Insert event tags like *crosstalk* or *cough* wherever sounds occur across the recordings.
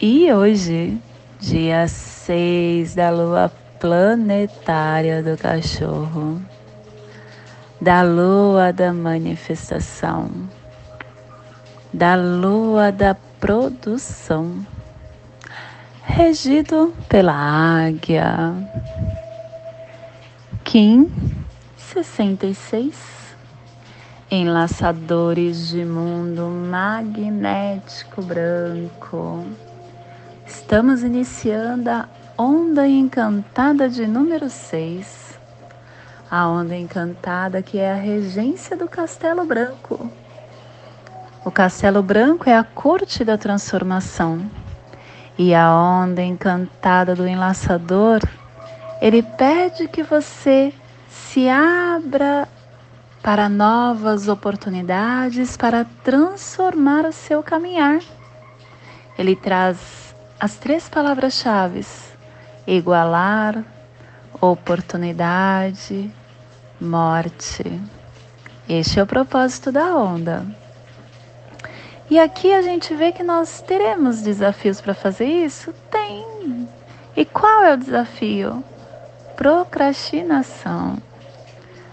e hoje, dia 6 da lua planetária do cachorro, da lua da manifestação, da lua da produção, regido pela águia. Kim 66 Enlaçadores de mundo magnético branco Estamos iniciando a onda encantada de número 6. A onda encantada que é a regência do Castelo Branco. O Castelo Branco é a corte da transformação. E a onda encantada do enlaçador, ele pede que você se abra para novas oportunidades para transformar o seu caminhar. Ele traz as três palavras-chave: igualar, oportunidade, morte. Este é o propósito da onda. E aqui a gente vê que nós teremos desafios para fazer isso? Tem. E qual é o desafio? Procrastinação.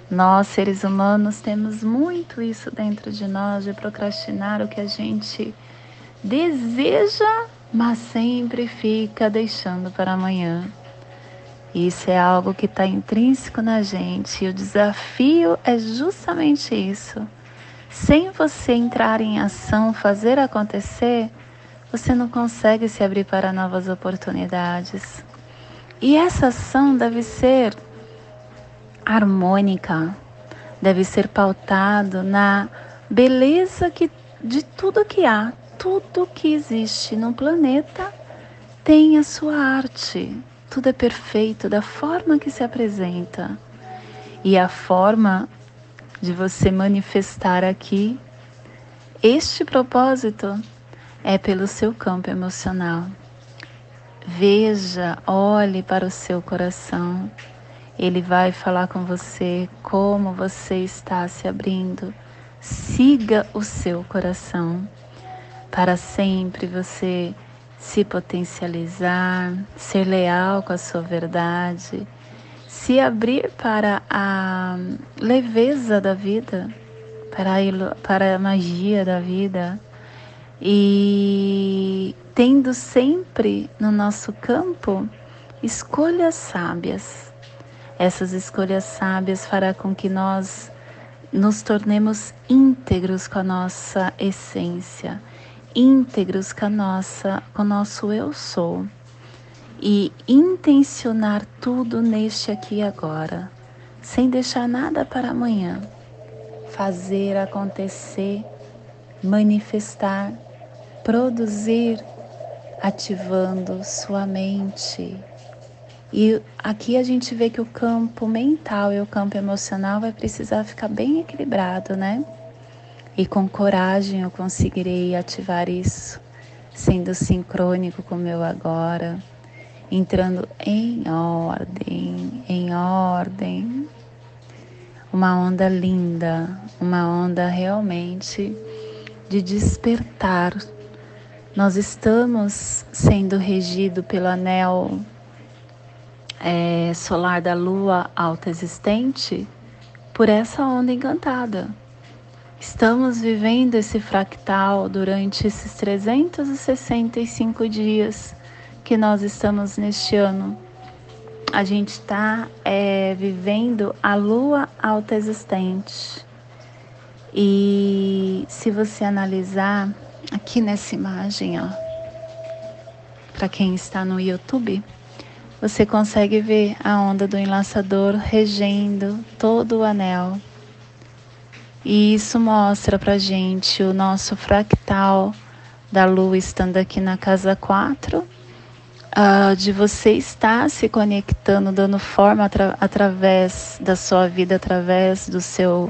Nós, seres humanos, temos muito isso dentro de nós de procrastinar o que a gente deseja mas sempre fica deixando para amanhã. Isso é algo que está intrínseco na gente e o desafio é justamente isso. Sem você entrar em ação, fazer acontecer, você não consegue se abrir para novas oportunidades. E essa ação deve ser harmônica, deve ser pautado na beleza que, de tudo que há, tudo que existe no planeta tem a sua arte. Tudo é perfeito da forma que se apresenta. E a forma de você manifestar aqui este propósito é pelo seu campo emocional. Veja, olhe para o seu coração. Ele vai falar com você como você está se abrindo. Siga o seu coração para sempre você se potencializar, ser leal com a sua verdade, se abrir para a leveza da vida, para a, para a magia da vida e tendo sempre no nosso campo escolhas sábias. Essas escolhas sábias fará com que nós nos tornemos íntegros com a nossa essência íntegros com a nossa, com o nosso eu sou e intencionar tudo neste aqui e agora, sem deixar nada para amanhã. Fazer acontecer, manifestar, produzir, ativando sua mente. E aqui a gente vê que o campo mental e o campo emocional vai precisar ficar bem equilibrado, né? E com coragem eu conseguirei ativar isso, sendo sincrônico com o meu agora, entrando em ordem, em ordem. Uma onda linda, uma onda realmente de despertar. Nós estamos sendo regido pelo anel é, solar da lua alta existente por essa onda encantada. Estamos vivendo esse fractal durante esses 365 dias que nós estamos neste ano. A gente está é, vivendo a lua alta existente. E se você analisar aqui nessa imagem, ó, para quem está no YouTube, você consegue ver a onda do enlaçador regendo todo o anel e isso mostra para gente o nosso fractal da Lua estando aqui na casa 4, uh, ah, de você estar se conectando, dando forma atra através da sua vida, através do seu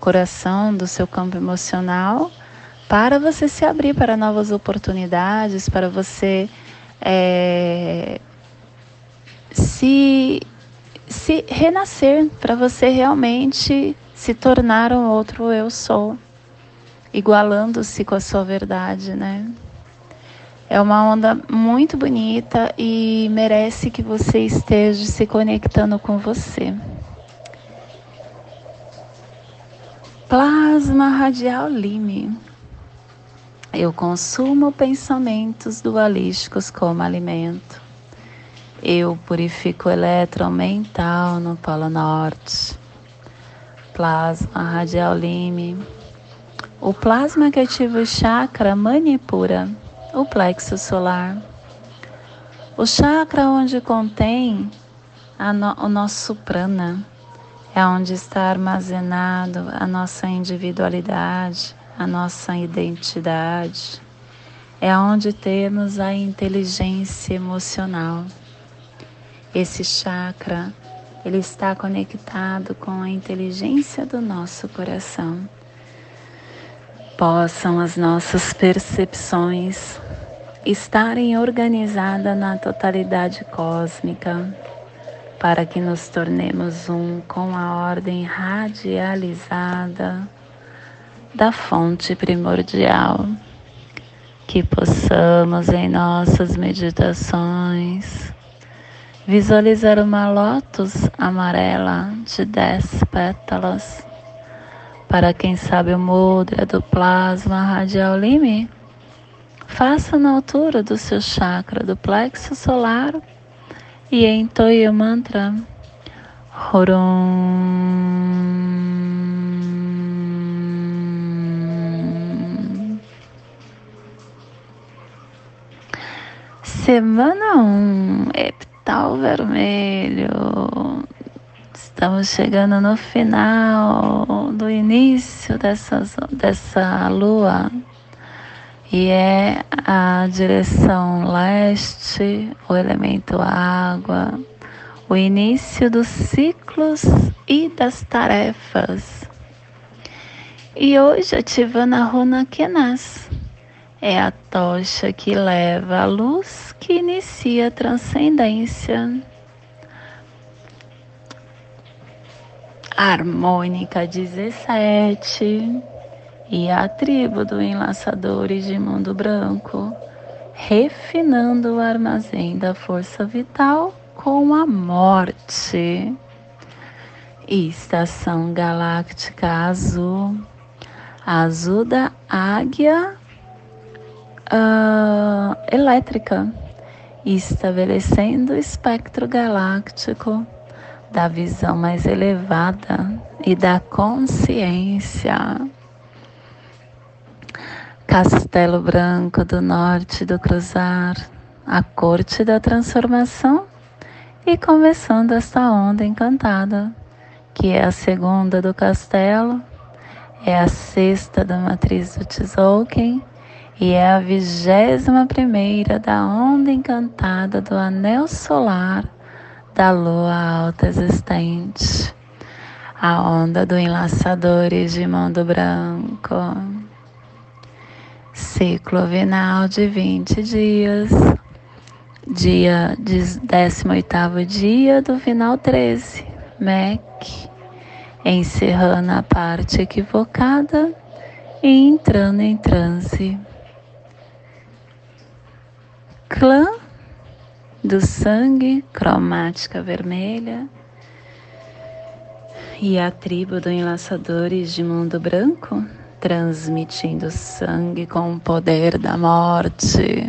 coração, do seu campo emocional, para você se abrir para novas oportunidades, para você é, se, se renascer, para você realmente se tornar um outro eu sou, igualando-se com a sua verdade, né? É uma onda muito bonita e merece que você esteja se conectando com você. Plasma radial Lime. Eu consumo pensamentos dualísticos como alimento. Eu purifico o no Polo Norte. Plasma radial lime. O plasma que ativa o chakra manipura, o plexo solar. O chakra onde contém no, o nosso prana é onde está armazenado a nossa individualidade, a nossa identidade. É onde temos a inteligência emocional. Esse chakra, ele está conectado com a inteligência do nosso coração. Possam as nossas percepções estarem organizadas na totalidade cósmica, para que nos tornemos um com a ordem radializada da fonte primordial, que possamos em nossas meditações Visualizar uma lótus amarela de dez pétalas. Para quem sabe o mudra do plasma radial lime, faça na altura do seu chakra do plexo solar e entoie o mantra Horum. Semana 1, um, Tal vermelho. Estamos chegando no final do início dessas, dessa lua e é a direção leste, o elemento água, o início dos ciclos e das tarefas. E hoje ativando a runa Kenas é a tocha que leva a luz que inicia a transcendência. Harmônica 17 e a tribo do Enlaçadores de Mundo Branco, refinando o armazém da força vital com a morte. Estação Galáctica Azul, azul da águia uh, elétrica, estabelecendo o espectro galáctico da visão mais elevada e da consciência. Castelo Branco do Norte do Cruzar, a corte da transformação e começando esta onda encantada, que é a segunda do castelo, é a sexta da matriz do Tzolk'in e é a vigésima primeira da onda encantada do anel solar da lua alta existente, a onda do enlaçadores de mundo branco. Ciclo vinal de 20 dias, dia 18 dia do final 13, MEC, encerrando a parte equivocada e entrando em transe clã do sangue, cromática vermelha, e a tribo do Enlaçadores de Mundo Branco, transmitindo sangue com o poder da morte.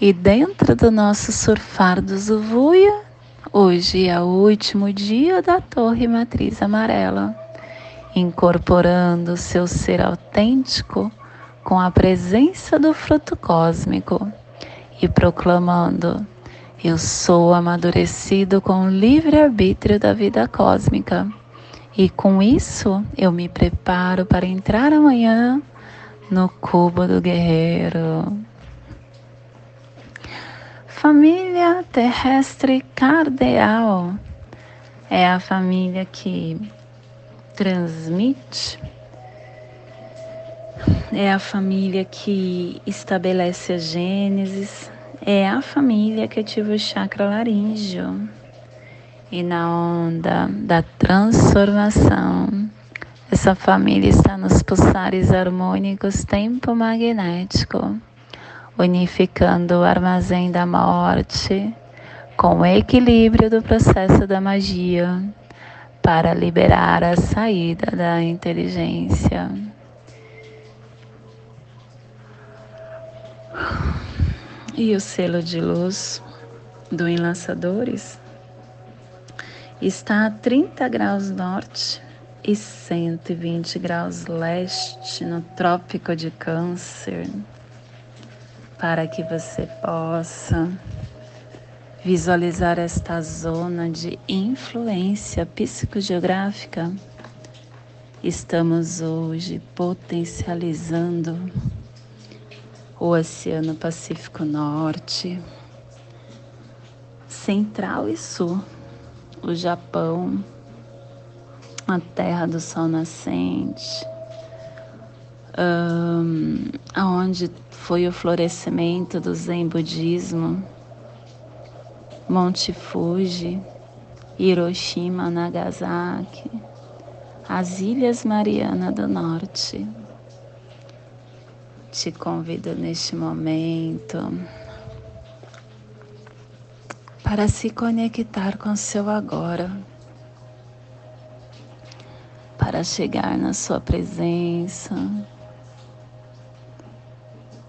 E dentro do nosso surfar do Zuvuia, hoje é o último dia da Torre Matriz Amarela, incorporando seu ser autêntico com a presença do fruto cósmico e proclamando: Eu sou amadurecido com o livre-arbítrio da vida cósmica. E com isso eu me preparo para entrar amanhã no cubo do guerreiro. Família terrestre cardeal é a família que transmite, é a família que estabelece a gênesis, é a família que ativa o chakra laríngeo. E na onda da transformação, essa família está nos pulsares harmônicos tempo magnético, unificando o armazém da morte com o equilíbrio do processo da magia para liberar a saída da inteligência. E o selo de luz do Enlaçadores está a 30 graus norte e 120 graus leste no Trópico de Câncer, para que você possa visualizar esta zona de influência psicogeográfica. Estamos hoje potencializando o Oceano Pacífico Norte, Central e Sul, o Japão, a Terra do Sol Nascente, um, aonde foi o florescimento do Zen Budismo Monte Fuji, Hiroshima, Nagasaki, as Ilhas Mariana do Norte. Te convido neste momento para se conectar com seu agora, para chegar na sua presença,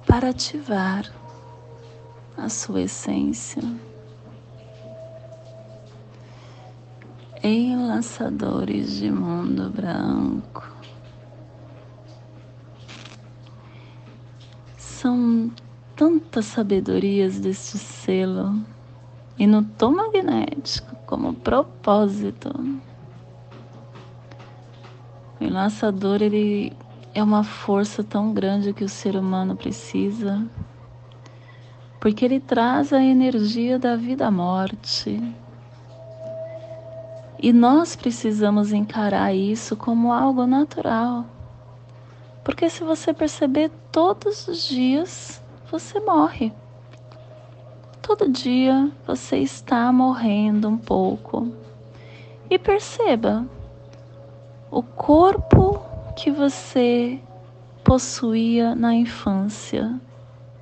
para ativar a sua essência. enlaçadores de mundo branco. São tantas sabedorias deste selo e no tom magnético como propósito. O enlaçador ele é uma força tão grande que o ser humano precisa, porque ele traz a energia da vida-morte e nós precisamos encarar isso como algo natural. Porque se você perceber, todos os dias você morre. Todo dia você está morrendo um pouco. E perceba, o corpo que você possuía na infância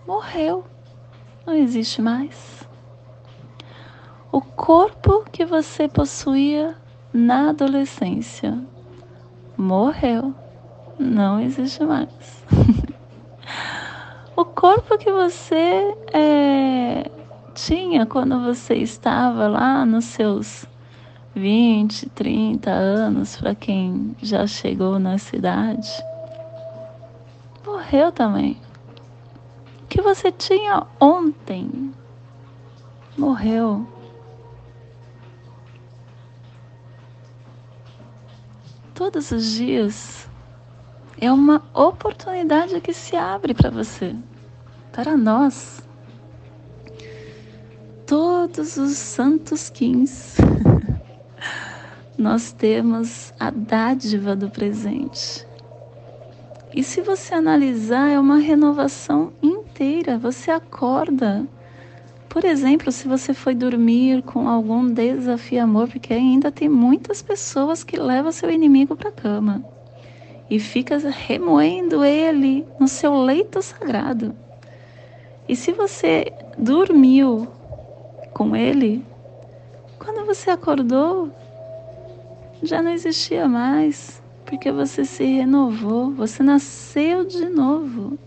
morreu, não existe mais. O corpo que você possuía na adolescência morreu, não existe mais. *laughs* o corpo que você é, tinha quando você estava lá nos seus 20, 30 anos, para quem já chegou na cidade, morreu também. O que você tinha ontem morreu. todos os dias é uma oportunidade que se abre para você, para nós. Todos os santos quins, *laughs* nós temos a dádiva do presente. E se você analisar, é uma renovação inteira. Você acorda por exemplo, se você foi dormir com algum desafio amor, porque ainda tem muitas pessoas que levam seu inimigo para a cama e fica remoendo ele no seu leito sagrado. E se você dormiu com ele, quando você acordou, já não existia mais, porque você se renovou, você nasceu de novo.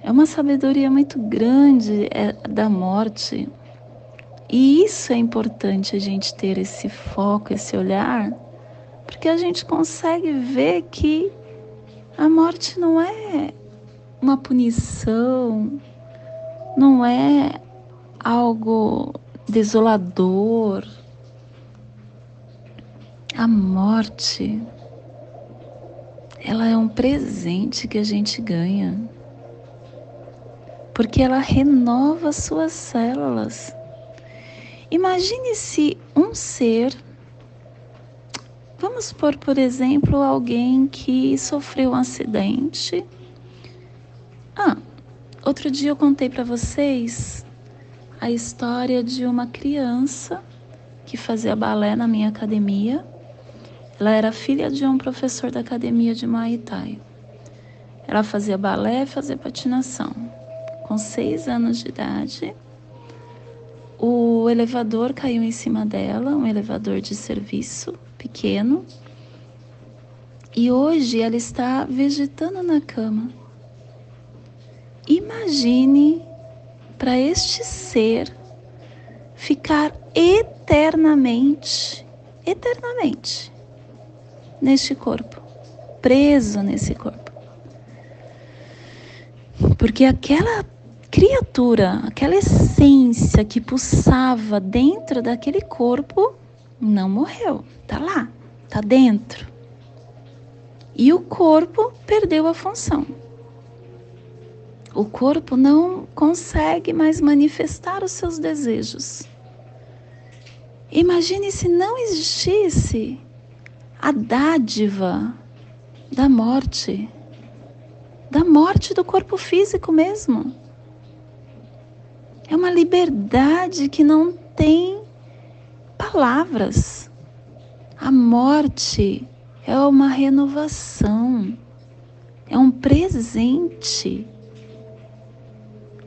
É uma sabedoria muito grande é, da morte. E isso é importante a gente ter esse foco, esse olhar, porque a gente consegue ver que a morte não é uma punição, não é algo desolador. A morte ela é um presente que a gente ganha. Porque ela renova suas células. Imagine se um ser, vamos por, por exemplo, alguém que sofreu um acidente. Ah, outro dia eu contei para vocês a história de uma criança que fazia balé na minha academia. Ela era filha de um professor da academia de Muay Thai. Ela fazia balé e fazia patinação. Com seis anos de idade, o elevador caiu em cima dela, um elevador de serviço pequeno. E hoje ela está vegetando na cama. Imagine para este ser ficar eternamente, eternamente neste corpo, preso nesse corpo. Porque aquela criatura, aquela essência que pulsava dentro daquele corpo não morreu, tá lá, tá dentro. E o corpo perdeu a função. O corpo não consegue mais manifestar os seus desejos. Imagine se não existisse a dádiva da morte, da morte do corpo físico mesmo. É uma liberdade que não tem palavras. A morte é uma renovação, é um presente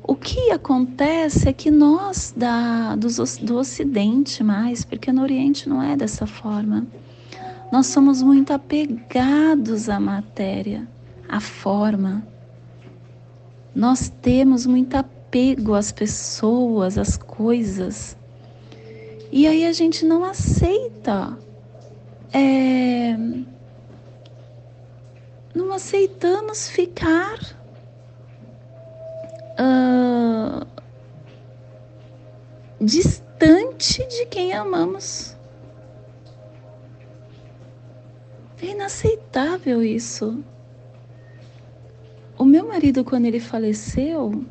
o que acontece é que nós da, do, do Ocidente mais, porque no Oriente não é dessa forma, nós somos muito apegados à matéria, à forma. Nós temos muito apego às pessoas, às coisas. E aí a gente não aceita. É, não aceitamos ficar distante de quem amamos. É inaceitável isso. O meu marido, quando ele faleceu,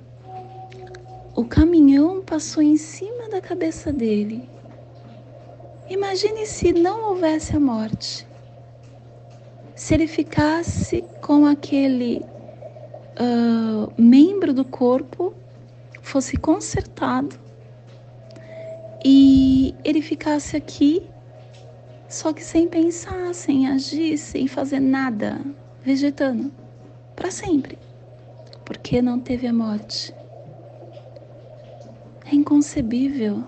o caminhão passou em cima da cabeça dele. Imagine se não houvesse a morte. Se ele ficasse com aquele uh, membro do corpo fosse consertado ele ficasse aqui, só que sem pensar, sem agir, sem fazer nada, vegetando, para sempre, porque não teve a morte. É inconcebível.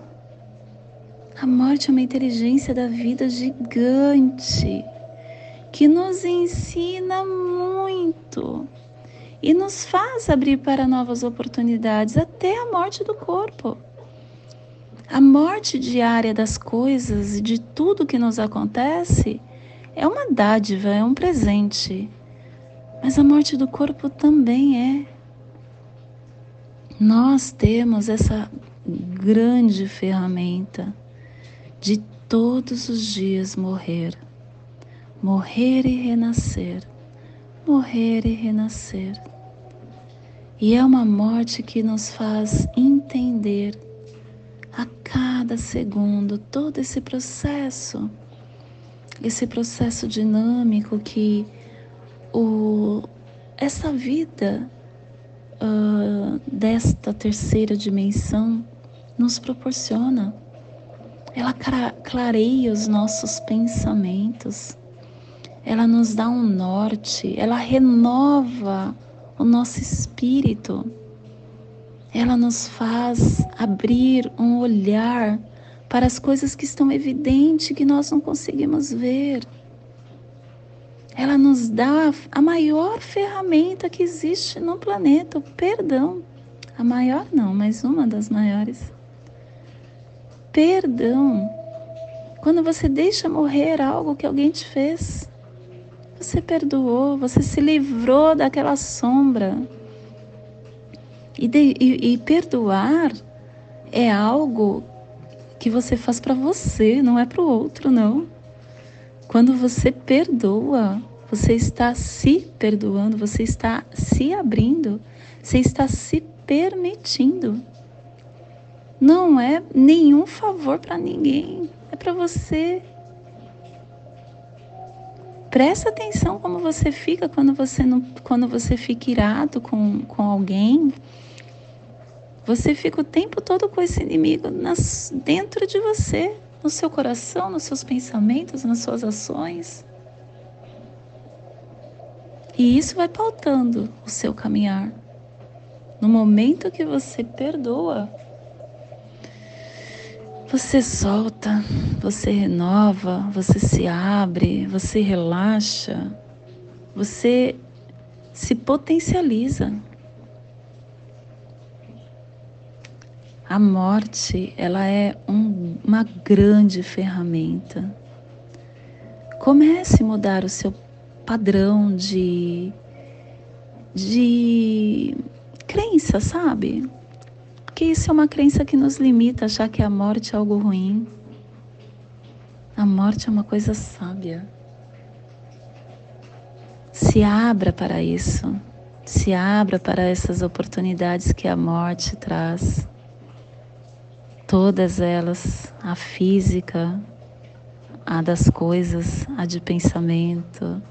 A morte é uma inteligência da vida gigante que nos ensina muito e nos faz abrir para novas oportunidades até a morte do corpo. A morte diária das coisas e de tudo que nos acontece é uma dádiva, é um presente. Mas a morte do corpo também é. Nós temos essa grande ferramenta de todos os dias morrer, morrer e renascer, morrer e renascer. E é uma morte que nos faz entender a cada segundo todo esse processo, esse processo dinâmico que o, essa vida uh, desta terceira dimensão nos proporciona. Ela clareia os nossos pensamentos, ela nos dá um norte, ela renova o nosso espírito. Ela nos faz abrir um olhar para as coisas que estão evidentes que nós não conseguimos ver. Ela nos dá a maior ferramenta que existe no planeta, o perdão. A maior não, mas uma das maiores. Perdão. Quando você deixa morrer algo que alguém te fez, você perdoou, você se livrou daquela sombra. E, de, e, e perdoar é algo que você faz para você, não é para o outro, não. Quando você perdoa, você está se perdoando, você está se abrindo, você está se permitindo. Não é nenhum favor para ninguém, é para você. Presta atenção como você fica quando você, não, quando você fica irado com, com alguém. Você fica o tempo todo com esse inimigo nas, dentro de você, no seu coração, nos seus pensamentos, nas suas ações. E isso vai pautando o seu caminhar. No momento que você perdoa, você solta, você renova, você se abre, você relaxa, você se potencializa. A morte, ela é um, uma grande ferramenta. Comece a mudar o seu padrão de de crença, sabe? Porque isso é uma crença que nos limita, achar que a morte é algo ruim. A morte é uma coisa sábia. Se abra para isso. Se abra para essas oportunidades que a morte traz. Todas elas, a física, a das coisas, a de pensamento,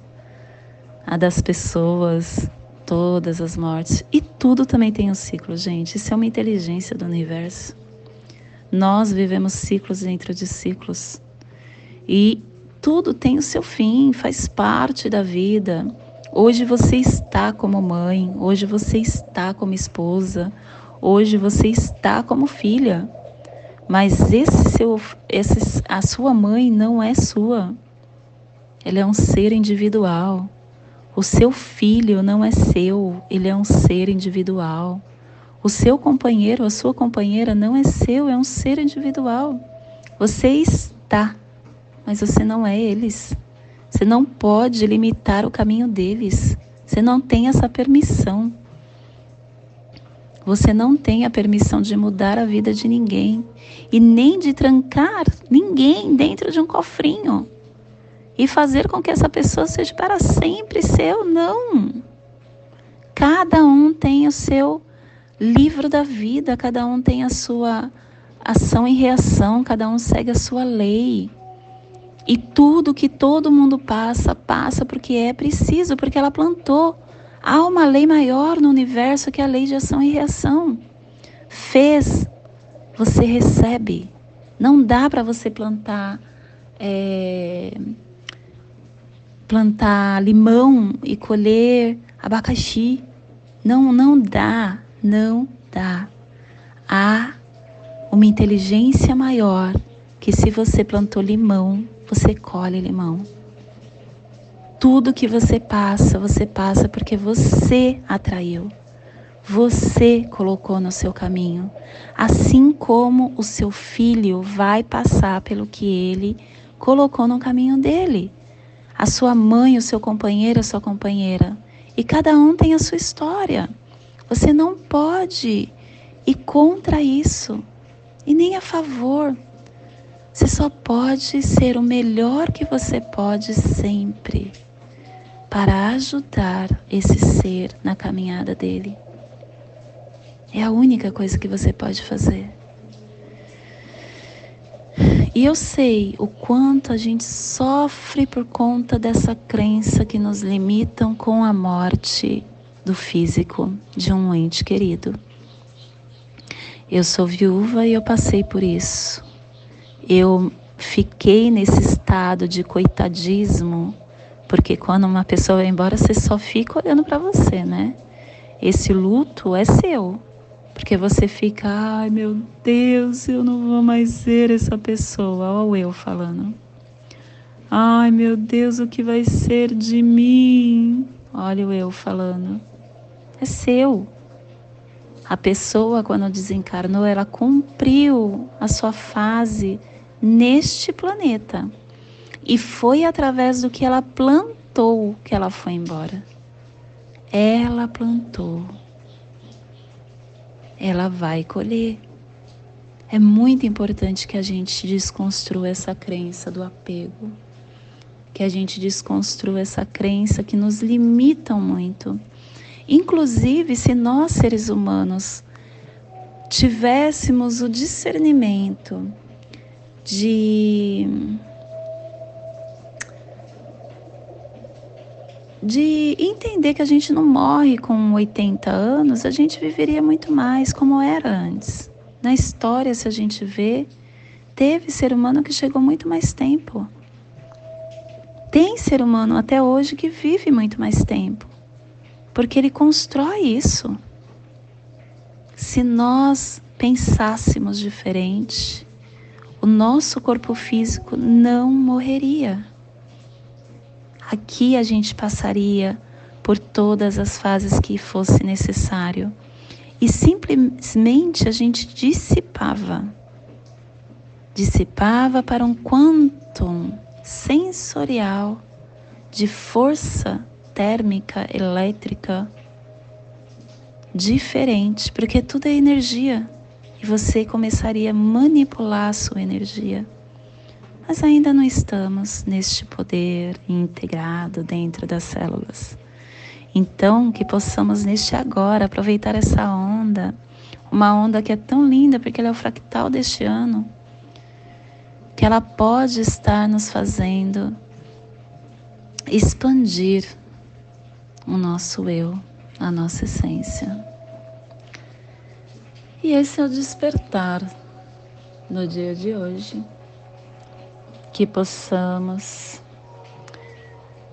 a das pessoas, todas as mortes. E tudo também tem um ciclo, gente. Isso é uma inteligência do universo. Nós vivemos ciclos dentro de ciclos. E tudo tem o seu fim, faz parte da vida. Hoje você está como mãe, hoje você está como esposa, hoje você está como filha. Mas esse seu, esse, a sua mãe não é sua. Ela é um ser individual. O seu filho não é seu, ele é um ser individual. O seu companheiro, a sua companheira não é seu, é um ser individual. Você está, mas você não é eles. Você não pode limitar o caminho deles. Você não tem essa permissão. Você não tem a permissão de mudar a vida de ninguém e nem de trancar ninguém dentro de um cofrinho e fazer com que essa pessoa seja para sempre seu. Não. Cada um tem o seu livro da vida, cada um tem a sua ação e reação, cada um segue a sua lei. E tudo que todo mundo passa, passa porque é preciso, porque ela plantou. Há uma lei maior no universo que é a lei de ação e reação. Fez, você recebe. Não dá para você plantar. É plantar limão e colher abacaxi. Não, não dá, não dá. Há uma inteligência maior que se você plantou limão, você colhe limão. Tudo que você passa, você passa porque você atraiu. Você colocou no seu caminho, assim como o seu filho vai passar pelo que ele colocou no caminho dele a sua mãe, o seu companheiro, a sua companheira. E cada um tem a sua história. Você não pode ir contra isso e nem a favor. Você só pode ser o melhor que você pode sempre para ajudar esse ser na caminhada dele. É a única coisa que você pode fazer. E eu sei o quanto a gente sofre por conta dessa crença que nos limitam com a morte do físico de um ente querido. Eu sou viúva e eu passei por isso. Eu fiquei nesse estado de coitadismo, porque quando uma pessoa vai embora, você só fica olhando para você, né? Esse luto é seu. Porque você fica, ai meu Deus, eu não vou mais ser essa pessoa. Olha o eu falando. Ai meu Deus, o que vai ser de mim? Olha o eu falando. É seu. A pessoa, quando desencarnou, ela cumpriu a sua fase neste planeta. E foi através do que ela plantou que ela foi embora. Ela plantou ela vai colher. É muito importante que a gente desconstrua essa crença do apego. que a gente desconstrua essa crença que nos limitam muito. Inclusive, se nós seres humanos tivéssemos o discernimento de de entender que a gente não morre com 80 anos, a gente viveria muito mais como era antes. Na história, se a gente vê, teve ser humano que chegou muito mais tempo. Tem ser humano até hoje que vive muito mais tempo, porque ele constrói isso. Se nós pensássemos diferente, o nosso corpo físico não morreria. Aqui a gente passaria por todas as fases que fosse necessário. E simplesmente a gente dissipava. Dissipava para um quantum sensorial de força térmica, elétrica diferente, porque tudo é energia. E você começaria a manipular a sua energia mas ainda não estamos neste poder integrado dentro das células. Então, que possamos neste agora aproveitar essa onda, uma onda que é tão linda porque ela é o fractal deste ano, que ela pode estar nos fazendo expandir o nosso eu, a nossa essência. E esse é o despertar no dia de hoje que possamos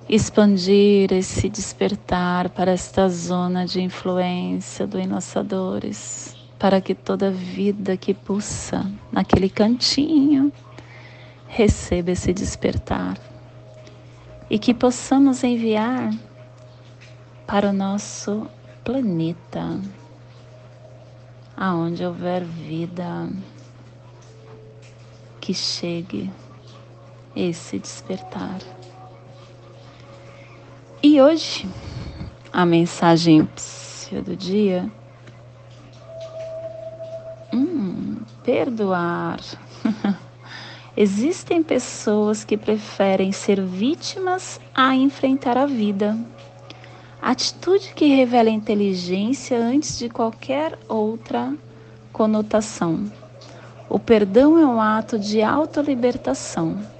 expandir esse despertar para esta zona de influência do Enlaçadores, para que toda vida que pulsa naquele cantinho receba esse despertar. E que possamos enviar para o nosso planeta, aonde houver vida, que chegue esse despertar. E hoje, a mensagem do dia. Hum, perdoar. *laughs* Existem pessoas que preferem ser vítimas a enfrentar a vida. Atitude que revela inteligência antes de qualquer outra conotação. O perdão é um ato de autolibertação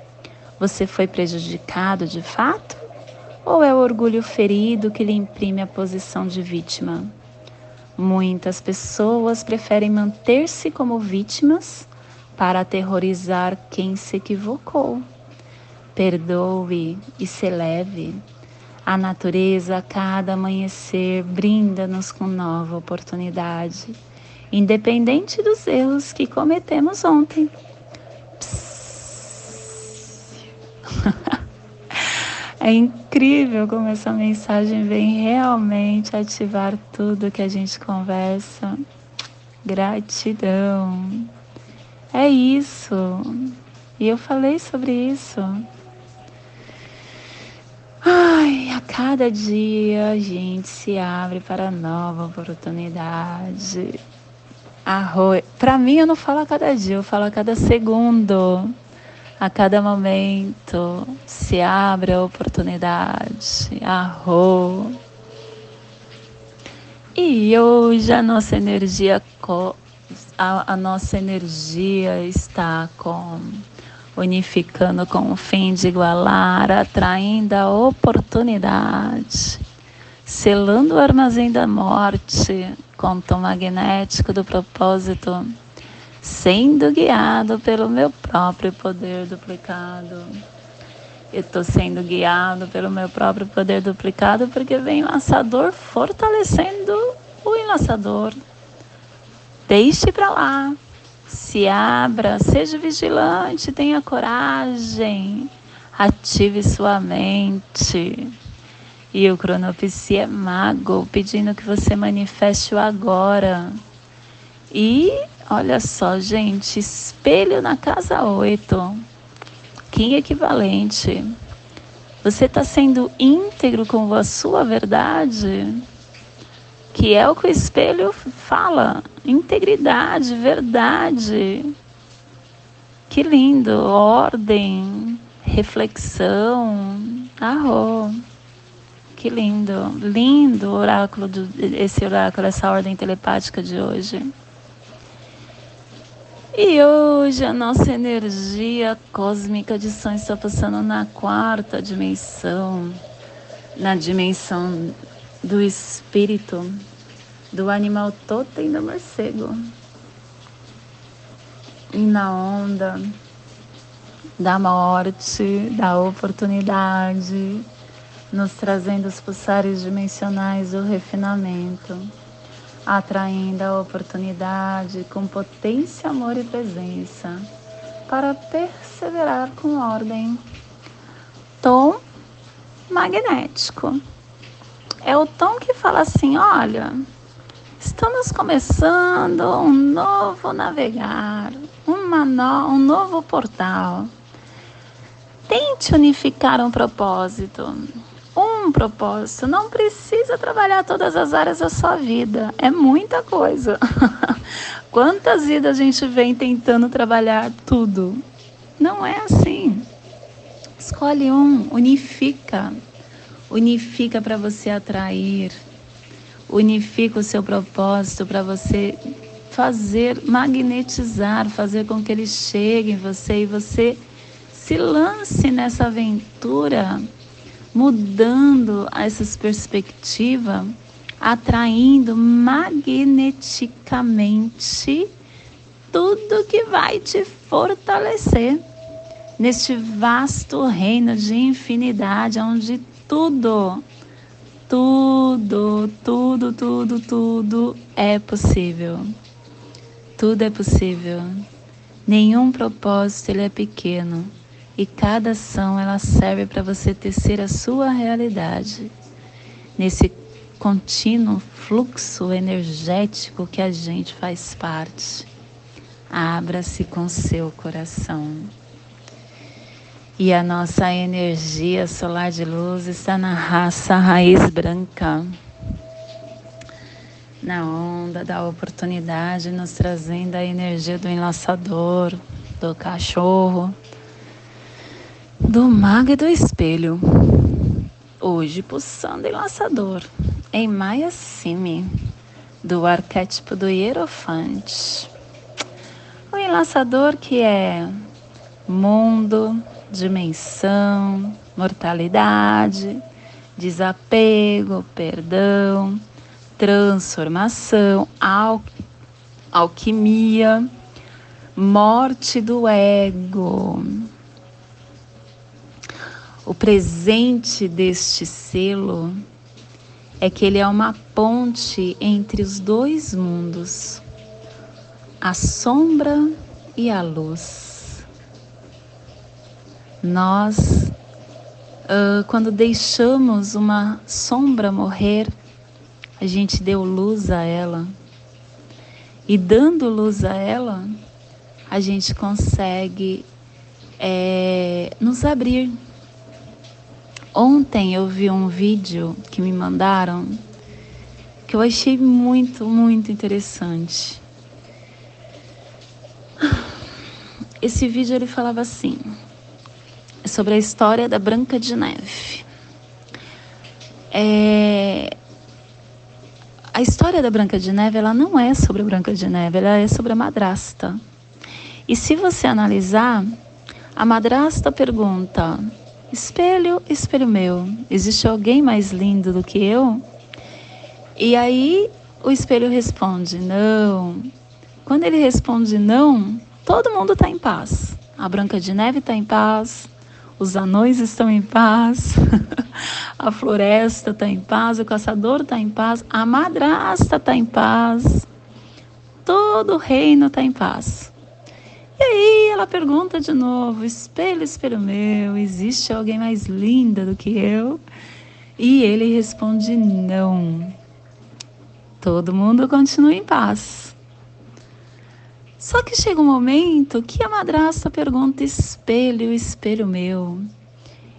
você foi prejudicado de fato? Ou é o orgulho ferido que lhe imprime a posição de vítima? Muitas pessoas preferem manter-se como vítimas para aterrorizar quem se equivocou. Perdoe e se leve. A natureza, a cada amanhecer, brinda-nos com nova oportunidade, independente dos erros que cometemos ontem. *laughs* é incrível como essa mensagem vem realmente ativar tudo que a gente conversa. Gratidão. É isso. E eu falei sobre isso. Ai, a cada dia a gente se abre para nova oportunidade. Arroz. Para mim, eu não falo a cada dia, eu falo a cada segundo. A cada momento se abre a oportunidade, arro. E hoje a nossa energia a, a nossa energia está com unificando com o fim de igualar, atraindo a oportunidade, selando o armazém da morte, conto magnético do propósito sendo guiado pelo meu próprio poder duplicado. Eu estou sendo guiado pelo meu próprio poder duplicado porque vem o laçador fortalecendo o enlaçador. Deixe para lá, se abra, seja vigilante, tenha coragem, ative sua mente. E o cronopsia é mago, pedindo que você manifeste o agora. E Olha só, gente, espelho na casa 8. Que equivalente. Você está sendo íntegro com a sua verdade? Que é o que o espelho fala. Integridade, verdade. Que lindo. Ordem, reflexão. Arro. Que lindo, lindo oráculo, do, esse oráculo, essa ordem telepática de hoje. E hoje a nossa energia cósmica de som está passando na quarta dimensão, na dimensão do espírito, do animal totem do morcego. E na onda da morte, da oportunidade, nos trazendo os pulsares dimensionais do refinamento atraindo a oportunidade com potência, amor e presença para perseverar com ordem. Tom magnético. É o tom que fala assim: olha, estamos começando um novo navegar, uma no, um novo portal. Tente unificar um propósito um propósito. Não precisa trabalhar todas as áreas da sua vida. É muita coisa. *laughs* Quantas vidas a gente vem tentando trabalhar tudo? Não é assim. Escolhe um, unifica. Unifica para você atrair. Unifica o seu propósito para você fazer, magnetizar, fazer com que ele chegue em você e você se lance nessa aventura mudando essas perspectivas, atraindo magneticamente tudo que vai te fortalecer neste vasto reino de infinidade, onde tudo, tudo, tudo, tudo, tudo é possível. Tudo é possível. Nenhum propósito ele é pequeno e cada ação ela serve para você tecer a sua realidade nesse contínuo fluxo energético que a gente faz parte. Abra-se com seu coração. E a nossa energia solar de luz está na raça raiz branca, na onda da oportunidade, nos trazendo a energia do enlaçador, do cachorro, do mago e do espelho. Hoje pulsando enlaçador em Maia Simi, do arquétipo do Hierofante. O enlaçador que é mundo, dimensão, mortalidade, desapego, perdão, transformação, al alquimia, morte do ego o presente deste selo é que ele é uma ponte entre os dois mundos, a sombra e a luz. Nós, uh, quando deixamos uma sombra morrer, a gente deu luz a ela. E dando luz a ela, a gente consegue é, nos abrir Ontem eu vi um vídeo que me mandaram que eu achei muito, muito interessante. Esse vídeo ele falava assim, sobre a história da Branca de Neve. É, a história da Branca de Neve ela não é sobre a Branca de Neve, ela é sobre a madrasta. E se você analisar, a madrasta pergunta: Espelho, espelho meu, existe alguém mais lindo do que eu? E aí o espelho responde: não. Quando ele responde não, todo mundo está em paz. A Branca de Neve está em paz, os anões estão em paz, *laughs* a floresta está em paz, o caçador está em paz, a madrasta está em paz, todo o reino está em paz. E aí ela pergunta de novo: espelho, espelho meu, existe alguém mais linda do que eu? E ele responde: não. Todo mundo continua em paz. Só que chega um momento que a madrasta pergunta: espelho, espelho meu,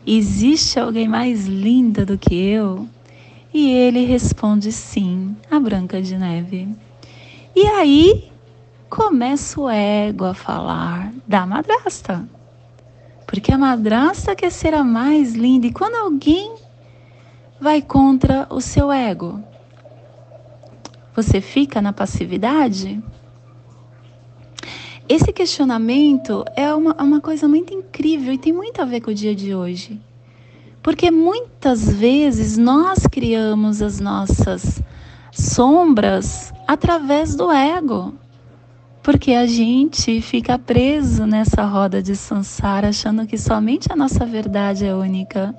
existe alguém mais linda do que eu? E ele responde: sim, a Branca de Neve. E aí começa o ego a falar da madrasta. Porque a madrasta quer ser a mais linda e quando alguém vai contra o seu ego, você fica na passividade? Esse questionamento é uma, uma coisa muito incrível e tem muito a ver com o dia de hoje. Porque muitas vezes nós criamos as nossas sombras através do ego. Porque a gente fica preso nessa roda de sansara achando que somente a nossa verdade é única.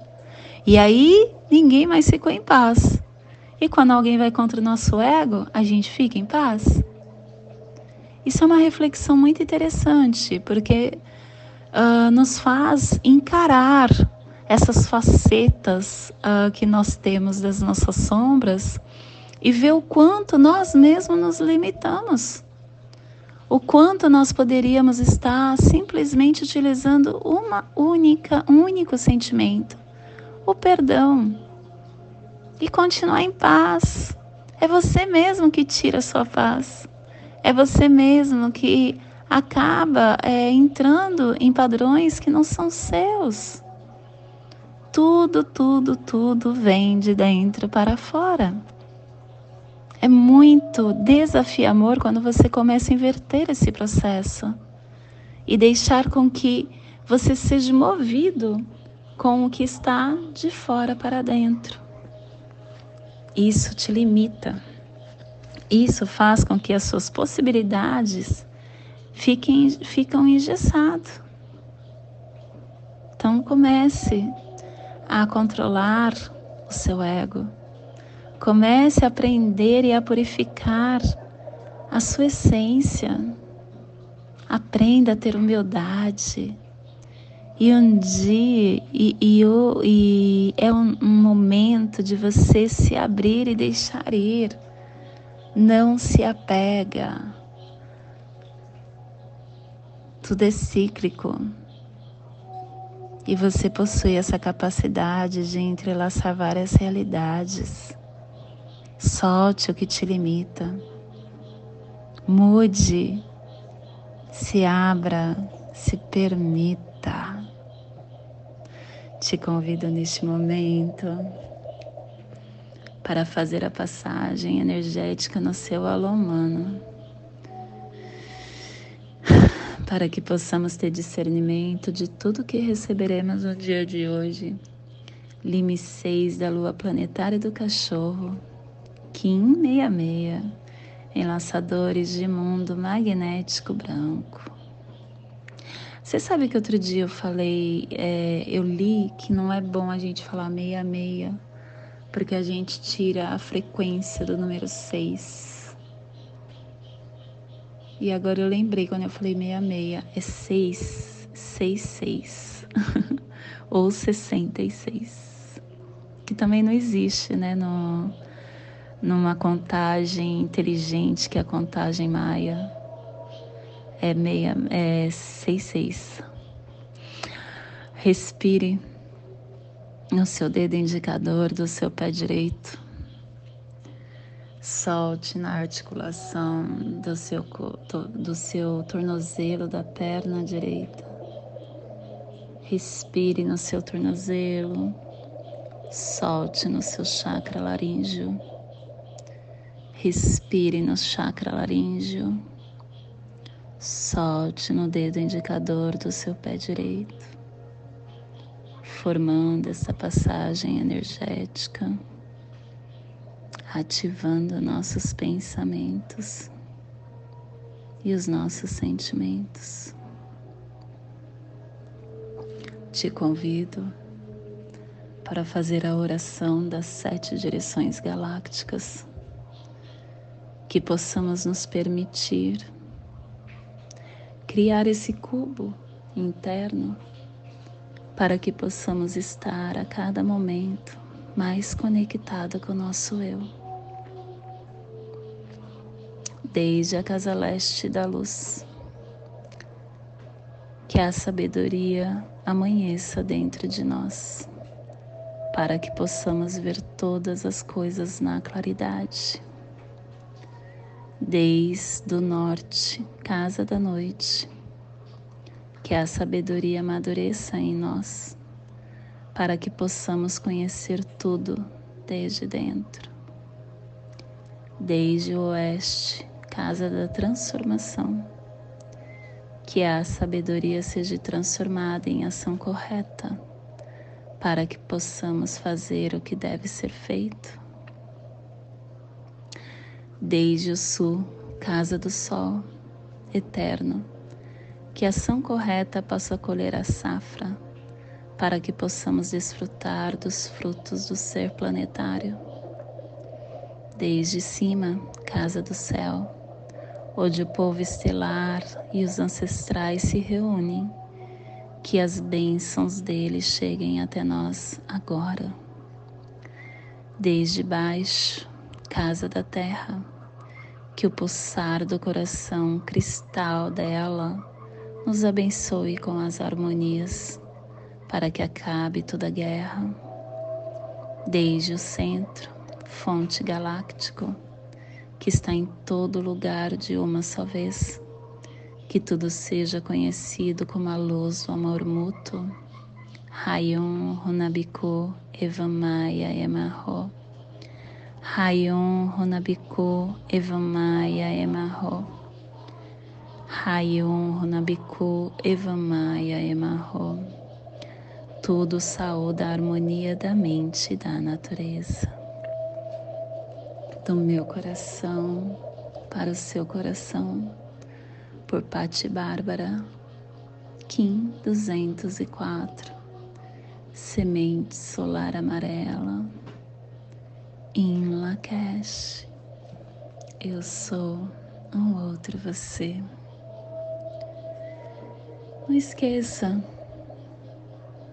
E aí ninguém mais ficou em paz. E quando alguém vai contra o nosso ego, a gente fica em paz. Isso é uma reflexão muito interessante, porque uh, nos faz encarar essas facetas uh, que nós temos das nossas sombras e ver o quanto nós mesmos nos limitamos. O quanto nós poderíamos estar simplesmente utilizando uma única, um único sentimento, o perdão, e continuar em paz. É você mesmo que tira a sua paz. É você mesmo que acaba é, entrando em padrões que não são seus. Tudo, tudo, tudo vem de dentro para fora. É muito desafiador quando você começa a inverter esse processo e deixar com que você seja movido com o que está de fora para dentro. Isso te limita. Isso faz com que as suas possibilidades fiquem ficam engessadas. Então comece a controlar o seu ego. Comece a aprender e a purificar a sua essência. Aprenda a ter humildade. E um dia, e, e, e é um, um momento de você se abrir e deixar ir. Não se apega. Tudo é cíclico. E você possui essa capacidade de entrelaçar várias realidades. Solte o que te limita. Mude. Se abra. Se permita. Te convido neste momento para fazer a passagem energética no seu alô humano para que possamos ter discernimento de tudo que receberemos no dia de hoje. Lime 6 da lua planetária do cachorro, Kim 66, enlaçadores de mundo magnético branco. Você sabe que outro dia eu falei, é, eu li que não é bom a gente falar meia meia, porque a gente tira a frequência do número 6. E agora eu lembrei quando eu falei 66, é 666 *laughs* ou 66, que também não existe, né, no, numa contagem inteligente que é a contagem maia é meia é 66. Respire no seu dedo indicador do seu pé direito Solte na articulação do seu, do seu tornozelo da perna direita. Respire no seu tornozelo. Solte no seu chakra laríngeo. Respire no chakra laríngeo. Solte no dedo indicador do seu pé direito, formando essa passagem energética ativando nossos pensamentos e os nossos sentimentos. Te convido para fazer a oração das sete direções galácticas, que possamos nos permitir criar esse cubo interno para que possamos estar a cada momento mais conectada com o nosso eu desde a casa leste da luz. Que a sabedoria amanheça dentro de nós, para que possamos ver todas as coisas na claridade. Desde o norte, casa da noite, que a sabedoria amadureça em nós, para que possamos conhecer tudo desde dentro. Desde o oeste, casa da transformação, que a sabedoria seja transformada em ação correta, para que possamos fazer o que deve ser feito. Desde o sul, casa do sol, eterno, que ação correta possa colher a safra, para que possamos desfrutar dos frutos do ser planetário. Desde cima, casa do céu, onde o povo estelar e os ancestrais se reúnem, que as bênçãos dele cheguem até nós agora. Desde baixo, casa da terra, que o pulsar do coração cristal dela nos abençoe com as harmonias, para que acabe toda guerra. Desde o centro, fonte galáctico, que está em todo lugar de uma só vez, que tudo seja conhecido como a luz do amor mútuo. Rayon Runabiku Evamaya Emarro. Rayon Runabiku Evamaya Emarro. Rayon Runabiku Evamaya Emarro. Tudo saúde a harmonia da mente e da natureza do meu coração para o seu coração, por Pati Bárbara, Kim 204, Semente Solar Amarela, em Lakesh, eu sou um outro você. Não esqueça,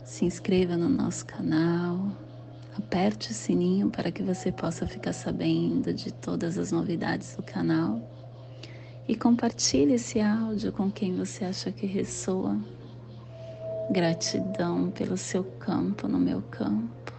se inscreva no nosso canal Aperte o sininho para que você possa ficar sabendo de todas as novidades do canal e compartilhe esse áudio com quem você acha que ressoa. Gratidão pelo seu campo no meu campo.